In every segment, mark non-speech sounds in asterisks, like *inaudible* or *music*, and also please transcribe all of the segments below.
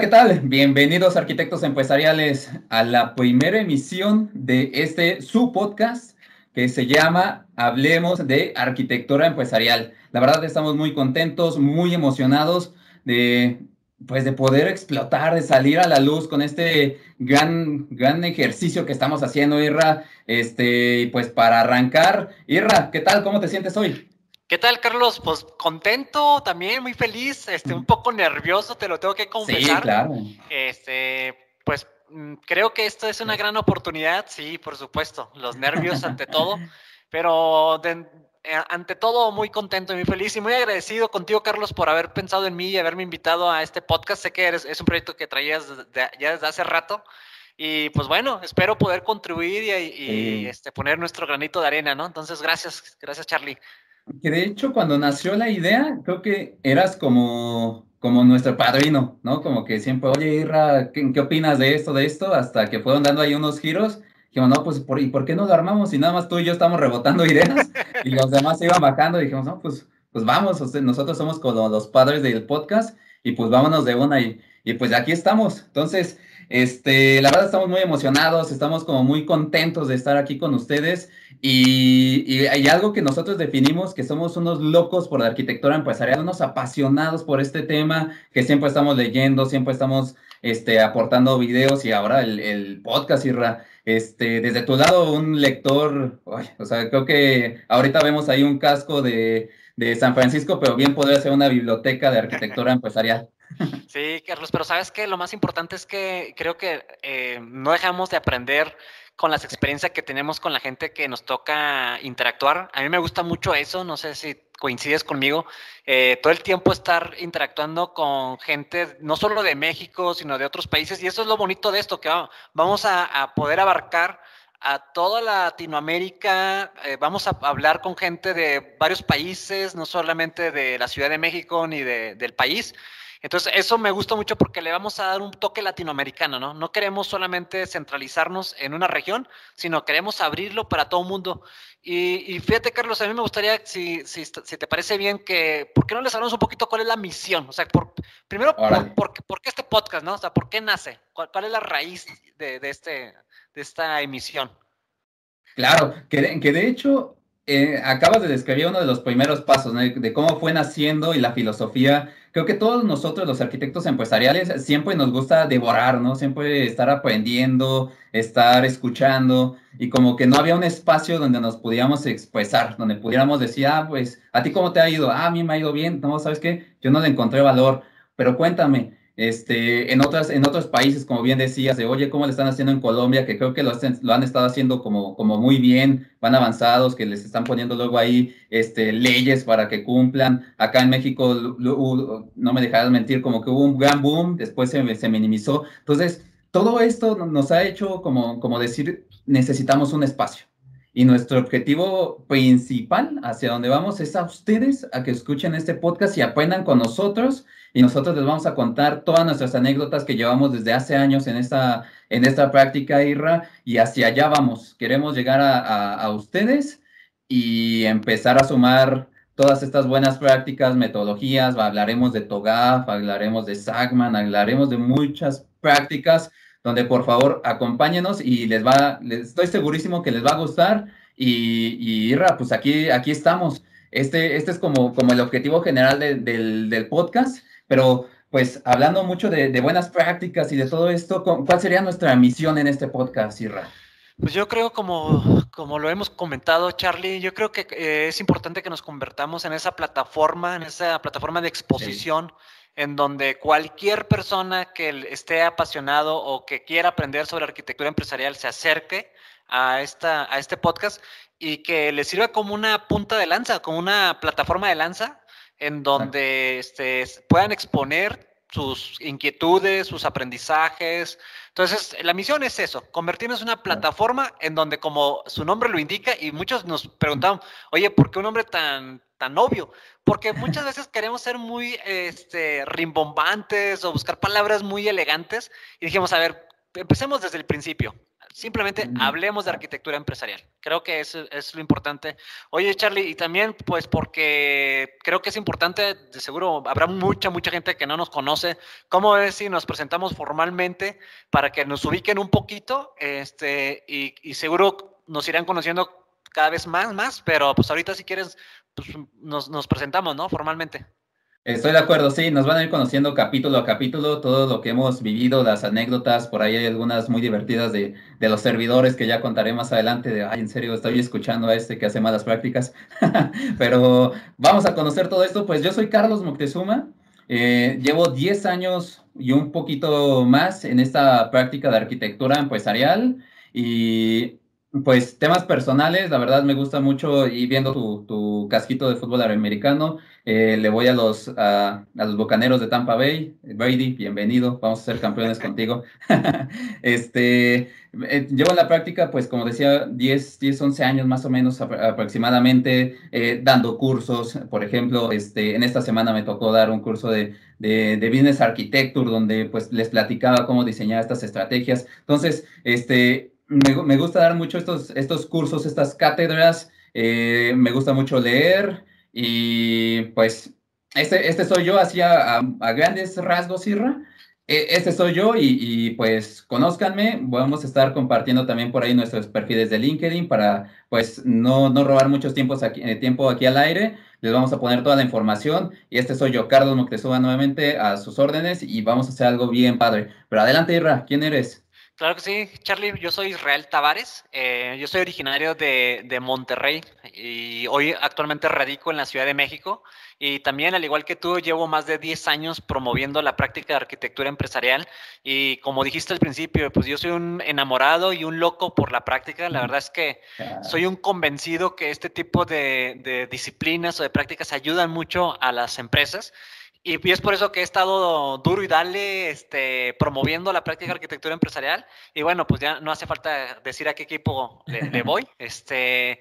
¿qué tal? Bienvenidos arquitectos empresariales a la primera emisión de este su podcast que se llama Hablemos de Arquitectura Empresarial. La verdad estamos muy contentos, muy emocionados de pues de poder explotar, de salir a la luz con este gran, gran ejercicio que estamos haciendo, Irra. Este, pues para arrancar, Irra, ¿qué tal? ¿Cómo te sientes hoy? ¿Qué tal, Carlos? Pues contento, también muy feliz, este, un poco nervioso, te lo tengo que confesar. Sí, claro. Este, pues mm, creo que esto es una gran oportunidad, sí, por supuesto, los nervios ante todo, *laughs* pero de, eh, ante todo, muy contento y muy feliz y muy agradecido contigo, Carlos, por haber pensado en mí y haberme invitado a este podcast. Sé que eres, es un proyecto que traías ya desde hace rato. Y pues bueno, espero poder contribuir y, este, poner nuestro granito de arena, ¿no? Entonces, gracias, gracias, Charlie. Que de hecho, cuando nació la idea, creo que eras como, como nuestro padrino, ¿no? Como que siempre, oye, Irra, ¿qué, ¿qué, opinas de esto, de esto? Hasta que fueron dando ahí unos giros dijimos, no, pues, ¿por, ¿y por qué no lo armamos? Y nada más tú y yo estamos rebotando ideas *laughs* y los demás se iban bajando. Dijimos, no, pues, pues vamos, nosotros somos como los padres del podcast y pues vámonos de una y, y pues aquí estamos. Entonces, este, la verdad estamos muy emocionados, estamos como muy contentos de estar aquí con ustedes y, y, hay algo que nosotros definimos que somos unos locos por la arquitectura empresarial, unos apasionados por este tema, que siempre estamos leyendo, siempre estamos este, aportando videos y ahora el, el podcast, Irra. Este, desde tu lado, un lector, o sea, creo que ahorita vemos ahí un casco de, de San Francisco, pero bien podría ser una biblioteca de arquitectura *laughs* empresarial. Sí, Carlos, pero sabes que lo más importante es que creo que eh, no dejamos de aprender con las experiencias que tenemos con la gente que nos toca interactuar. A mí me gusta mucho eso, no sé si coincides conmigo, eh, todo el tiempo estar interactuando con gente no solo de México, sino de otros países. Y eso es lo bonito de esto, que vamos a, poder abarcar a toda Latinoamérica, eh, vamos a hablar con gente de varios países, no solamente de la Ciudad de México ni de, del país, entonces, eso me gusta mucho porque le vamos a dar un toque latinoamericano, ¿no? No queremos solamente centralizarnos en una región, sino queremos abrirlo para todo el mundo. Y, fíjate, Carlos, a mí me gustaría, si, si, te parece bien, que, ¿por qué no les hablamos un poquito cuál es la misión? O sea, por, primero, por, qué este podcast, ¿no? O sea, ¿por qué nace? ¿Cuál, es la raíz de, este, de esta emisión? Claro, que que de hecho eh, acabas de describir uno de los primeros pasos, de cómo fue naciendo y la filosofía. Creo que todos nosotros, los arquitectos empresariales, siempre nos gusta devorar, ¿no? Siempre estar aprendiendo, estar escuchando, y como que no había un espacio donde nos pudiéramos expresar, donde pudiéramos decir, ah, pues, ¿a ti cómo te ha ido? Ah, a mí me ha ido bien, no, ¿sabes qué? Yo no le encontré valor, pero cuéntame, este, en, otras, en otros países, como bien decías, de oye, ¿cómo le están haciendo en Colombia? Que creo que lo, han estado haciendo como, muy bien, van avanzados, que les están poniendo luego ahí este, leyes para que cumplan. Acá en México, no me dejarás mentir, como que hubo un gran boom, después se, minimizó. Entonces, todo esto nos ha hecho como decir, necesitamos un espacio. Y nuestro objetivo principal hacia donde vamos es a ustedes, a que escuchen este podcast y aprendan con nosotros. Y nosotros les vamos a contar todas nuestras anécdotas que llevamos desde hace años en esta, en esta práctica, IRA, y hacia allá vamos. Queremos llegar a, a, ustedes y empezar a sumar todas estas buenas prácticas, metodologías, hablaremos de TOGAF, hablaremos de SAGMAN, hablaremos de muchas prácticas donde por favor acompáñenos y les va, les, estoy segurísimo que les va a gustar y, y Irra, pues aquí, aquí estamos. Este, este es como, como el objetivo general del, del podcast pero pues hablando mucho de, buenas prácticas y de todo esto, ¿cuál sería nuestra misión en este podcast, Irra? Pues yo creo, como, como lo hemos comentado, Charlie, yo creo que eh, es importante que nos convertamos en esa plataforma, en esa plataforma de exposición, en donde cualquier persona que esté apasionado o que quiera aprender sobre arquitectura empresarial se acerque a, esta, a este podcast y que le sirva como una punta de lanza, como una plataforma de lanza en donde este, puedan exponer sus inquietudes, sus aprendizajes. Entonces, la misión es eso, convertirnos en una plataforma en donde, como su nombre lo indica, y muchos nos preguntaban, oye, ¿por qué un nombre tan, tan obvio? Porque muchas *laughs* veces queremos ser muy este, rimbombantes o buscar palabras muy elegantes, y dijimos, a ver, empecemos desde el principio. Simplemente hablemos de arquitectura empresarial. Creo que eso es lo importante. Oye, Charlie, y también, pues, porque creo que es importante, de seguro habrá mucha, mucha gente que no nos conoce. ¿Cómo es si nos presentamos formalmente para que nos ubiquen un poquito? Este, y, y seguro nos irán conociendo cada vez más, más, pero pues ahorita si quieres, pues nos, nos presentamos, ¿no? Formalmente. Estoy de acuerdo, sí, nos van a ir conociendo capítulo a capítulo todo lo que hemos vivido, las anécdotas, por ahí hay algunas muy divertidas de, de los servidores que ya contaré más adelante, de, ay, en serio, estoy escuchando a este que hace malas prácticas, *laughs* pero vamos a conocer todo esto, pues yo soy Carlos Moctezuma, eh, llevo 10 años y un poquito más en esta práctica de arquitectura empresarial y pues temas personales, la verdad me gusta mucho y viendo tu, tu casquito de fútbol americano, eh, le voy a los, a, los Bocaneros de Tampa Bay. Brady, bienvenido, vamos a ser campeones *laughs* contigo. *laughs* este, eh, llevo en la práctica, pues como decía, 10, 10 11 años más o menos aproximadamente, eh, dando cursos. Por ejemplo, este, en esta semana me tocó dar un curso de, de, de, Business Architecture, donde pues les platicaba cómo diseñar estas estrategias. Entonces, este, me, gusta dar mucho estos, estos cursos, estas cátedras, eh, me gusta mucho leer y pues este, este soy yo, así a, grandes rasgos, Irra. E, este soy yo y, pues conózcanme, vamos a estar compartiendo también por ahí nuestros perfiles de LinkedIn para pues no, no robar mucho tiempo aquí, eh, tiempo aquí al aire. Les vamos a poner toda la información y este soy yo, Carlos Moctezuma, nuevamente a sus órdenes y vamos a hacer algo bien padre. Pero adelante, Irra, ¿quién eres? Claro que sí, Charlie, yo soy Israel Tavares, eh, yo soy originario de, de, Monterrey y hoy actualmente radico en la Ciudad de México. Y también, al igual que tú, llevo más de 10 años promoviendo la práctica de arquitectura empresarial. Y como dijiste al principio, pues yo soy un enamorado y un loco por la práctica, la verdad es que soy un convencido que este tipo de, de disciplinas o de prácticas ayudan mucho a las empresas y, es por eso que he estado duro y dale este, promoviendo la práctica de arquitectura empresarial. Y bueno, pues ya no hace falta decir a qué equipo le, voy. *laughs* Este,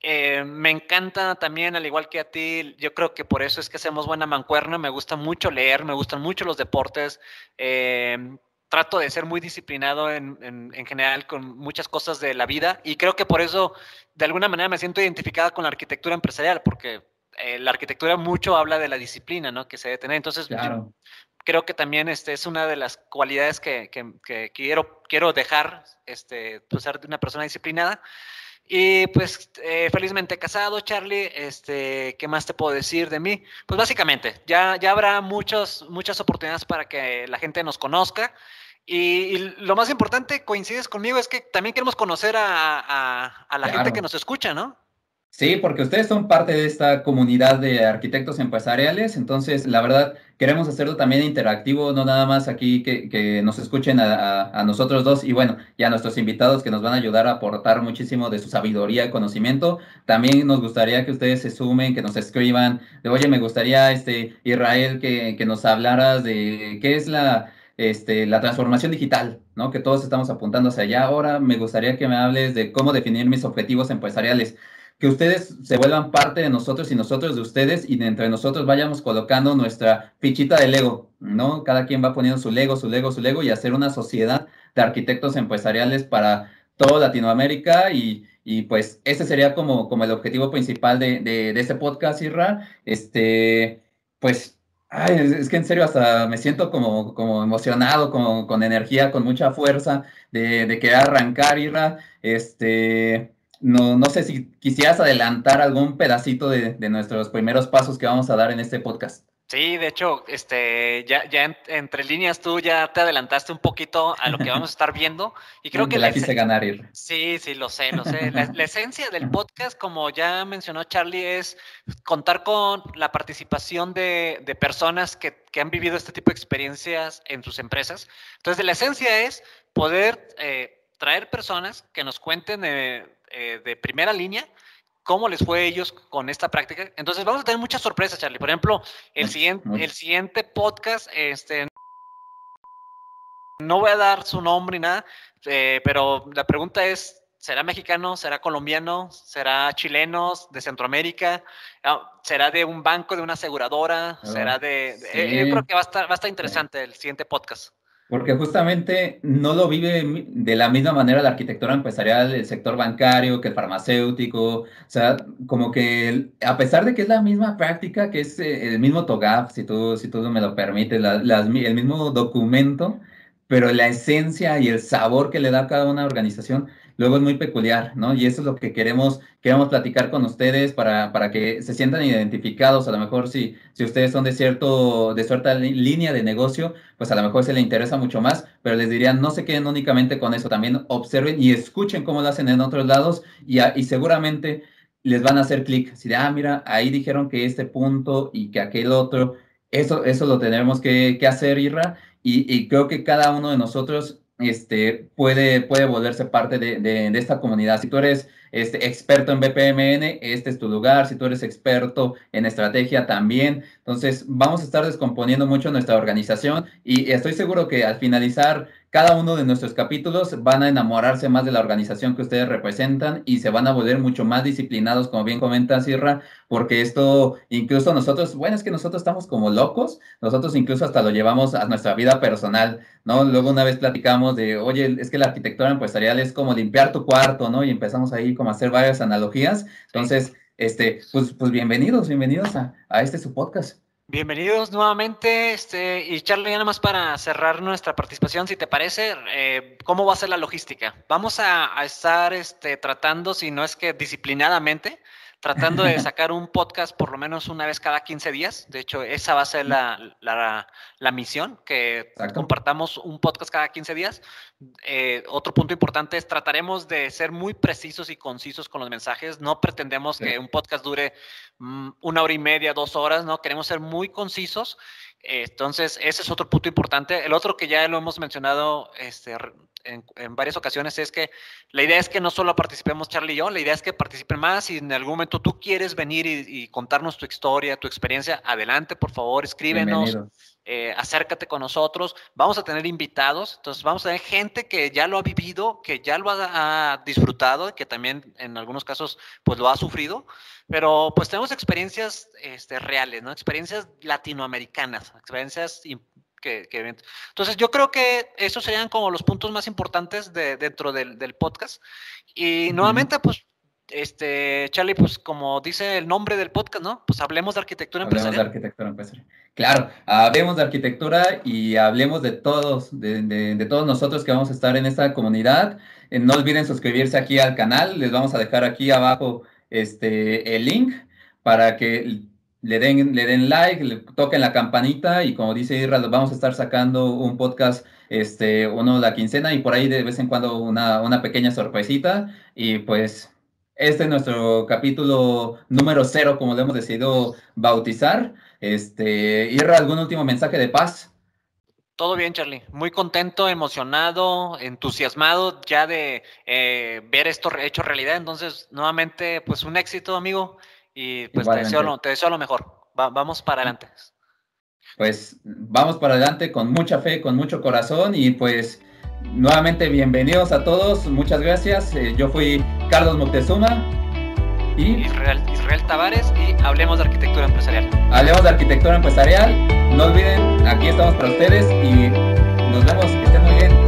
eh, me encanta también, al igual que a ti, yo creo que por eso es que hacemos buena mancuerna. Me gusta mucho leer, me gustan mucho los deportes. Eh, trato de ser muy disciplinado en, en, general con muchas cosas de la vida y creo que por eso de alguna manera me siento identificada con la arquitectura empresarial porque eh, la arquitectura mucho habla de la disciplina, ¿no? Que se debe tener. Entonces, creo que también este, es una de las cualidades que, quiero, quiero dejar, este, pues, ser una persona disciplinada. Y pues eh, felizmente casado, Charlie, este, ¿qué más te puedo decir de mí? Pues básicamente, ya, ya habrá muchos, muchas oportunidades para que la gente nos conozca. Y, lo más importante, coincides conmigo, es que también queremos conocer a, la gente que nos escucha, ¿no? Sí, porque ustedes son parte de esta comunidad de arquitectos empresariales, entonces la verdad queremos hacerlo también interactivo, no nada más aquí que, nos escuchen a, nosotros dos y bueno, y a nuestros invitados que nos van a ayudar a aportar muchísimo de su sabiduría y conocimiento. También nos gustaría que ustedes se sumen, que nos escriban, de oye, me gustaría, este, Israel, que, que nos hablaras de qué es la, este, la transformación digital, ¿no? Que todos estamos apuntando hacia allá. Ahora me gustaría que me hables de cómo definir mis objetivos empresariales que ustedes se vuelvan parte de nosotros y nosotros de ustedes y de entre nosotros vayamos colocando nuestra fichita de Lego, ¿no? Cada quien va poniendo su Lego, su Lego, su Lego y hacer una sociedad de arquitectos empresariales para toda Latinoamérica y, y pues ese sería como, como el objetivo principal de, de, de este podcast, Irra. Este, pues, ay, es, que en serio hasta me siento como, como emocionado, como, con energía, con mucha fuerza de, de querer arrancar, Irra. Este, no, no sé si quisieras adelantar algún pedacito de, nuestros primeros pasos que vamos a dar en este podcast. Sí, de hecho, este, ya, ya entre líneas tú ya te adelantaste un poquito a lo que vamos a estar viendo y creo que la quise ganar. Ir. Sí, sí, lo sé, lo sé. La, esencia del podcast, como ya mencionó Charlie, es contar con la participación de, de personas que, que, han vivido este tipo de experiencias en sus empresas. Entonces, la esencia es poder eh, traer personas que nos cuenten de eh, de primera línea, cómo les fue a ellos con esta práctica. Entonces vamos a tener muchas sorpresas, Charlie. Por ejemplo, el siguiente, el siguiente podcast, este, no voy a dar su nombre ni nada, eh, pero la pregunta es, ¿será mexicano? ¿Será colombiano? ¿Será chileno? ¿De Centroamérica? Ah, ¿Será de un banco, de una aseguradora? ¿Será de...? Eh, yo creo que va a estar, va a estar interesante el siguiente podcast. Porque justamente no lo vive de la misma manera la arquitectura empresarial, el sector bancario, que el farmacéutico. O sea, como que a pesar de que es la misma práctica, que es eh, el mismo TOGAF, si tú, si tú me lo permites, el mismo documento, pero la esencia y el sabor que le da cada una organización luego es muy peculiar, ¿no? Y eso es lo que queremos, queremos platicar con ustedes para, para que se sientan identificados. A lo mejor si, si ustedes son de, cierto, de cierta línea de negocio, pues a lo mejor se les interesa mucho más, pero les diría, no se queden únicamente con eso, también observen y escuchen cómo lo hacen en otros lados y, y seguramente les van a hacer clic. Si de, ah, mira, ahí dijeron que este punto y que aquel otro, eso, eso lo tenemos que, que hacer, Irra, y, creo que cada uno de nosotros este, puede, puede volverse parte de, de, esta comunidad. Si tú eres este, experto en BPMN, este es tu lugar. Si tú eres experto en estrategia, también. Entonces, vamos a estar descomponiendo mucho nuestra organización y estoy seguro que al finalizar cada uno de nuestros capítulos van a enamorarse más de la organización que ustedes representan y se van a volver mucho más disciplinados, como bien comenta Sierra, porque esto, incluso nosotros, bueno, es que nosotros estamos como locos, nosotros incluso hasta lo llevamos a nuestra vida personal, ¿no? Luego una vez platicamos de, oye, es que la arquitectura empresarial es como limpiar tu cuarto, ¿no? Y empezamos ahí como a hacer varias analogías. Entonces, este, pues, pues bienvenidos, bienvenidos a, a este su podcast. Bienvenidos nuevamente, este, y Charlie, nada más para cerrar nuestra participación, si te parece, eh, ¿cómo va a ser la logística? Vamos a, a, estar este, tratando, si no es que disciplinadamente, tratando de *laughs* sacar un podcast por lo menos una vez cada 15 días. De hecho, esa va a ser la, la, la misión, que compartamos un podcast cada 15 días. Eh, otro punto importante es trataremos de ser muy precisos y concisos con los mensajes. No pretendemos que un podcast dure mm, una hora y media, dos horas, ¿no? Queremos ser muy concisos. entonces, ese es otro punto importante. El otro que ya lo hemos mencionado este, en, varias ocasiones es que la idea es que no solo participemos Charlie y yo, la idea es que participen más. Si en algún momento tú quieres venir y, contarnos tu historia, tu experiencia, adelante, por favor, escríbenos. Eh, acércate con nosotros, vamos a tener invitados, entonces vamos a tener gente que ya lo ha vivido, que ya lo ha, disfrutado, que también en algunos casos pues lo ha sufrido, pero pues tenemos experiencias este, reales, ¿no? Experiencias latinoamericanas, experiencias entonces yo creo que esos serían como los puntos más importantes de, dentro del, podcast. Y nuevamente, pues, este, Charlie, pues como dice el nombre del podcast, ¿no? Pues hablemos de arquitectura empresarial. Hablemos de arquitectura empresarial. Claro, hablemos de arquitectura y hablemos de todos, de, de, todos nosotros que vamos a estar en esta comunidad. Eh, no olviden suscribirse aquí al canal, les vamos a dejar aquí abajo este, el link para que le den, le den like, le toquen la campanita y como dice Irra, vamos a estar sacando un podcast, este, uno la quincena y por ahí de vez en cuando una, una pequeña sorpresita y pues este es nuestro capítulo número cero, como lo hemos decidido bautizar. Este, Irra, ¿algún último mensaje de paz? Todo bien, Charlie. Muy contento, emocionado, entusiasmado ya de eh, ver esto hecho realidad. Entonces, nuevamente, pues un éxito, amigo. Y pues te deseo, lo, te deseo, lo, mejor. vamos para adelante. Pues vamos para adelante con mucha fe, con mucho corazón y pues nuevamente bienvenidos a todos. Muchas gracias. Eh, yo fui Carlos Moctezuma. Y Israel, Israel Tavares y hablemos de arquitectura empresarial. Hablemos de arquitectura empresarial. No olviden, aquí estamos para ustedes y nos vemos. Que estén muy bien.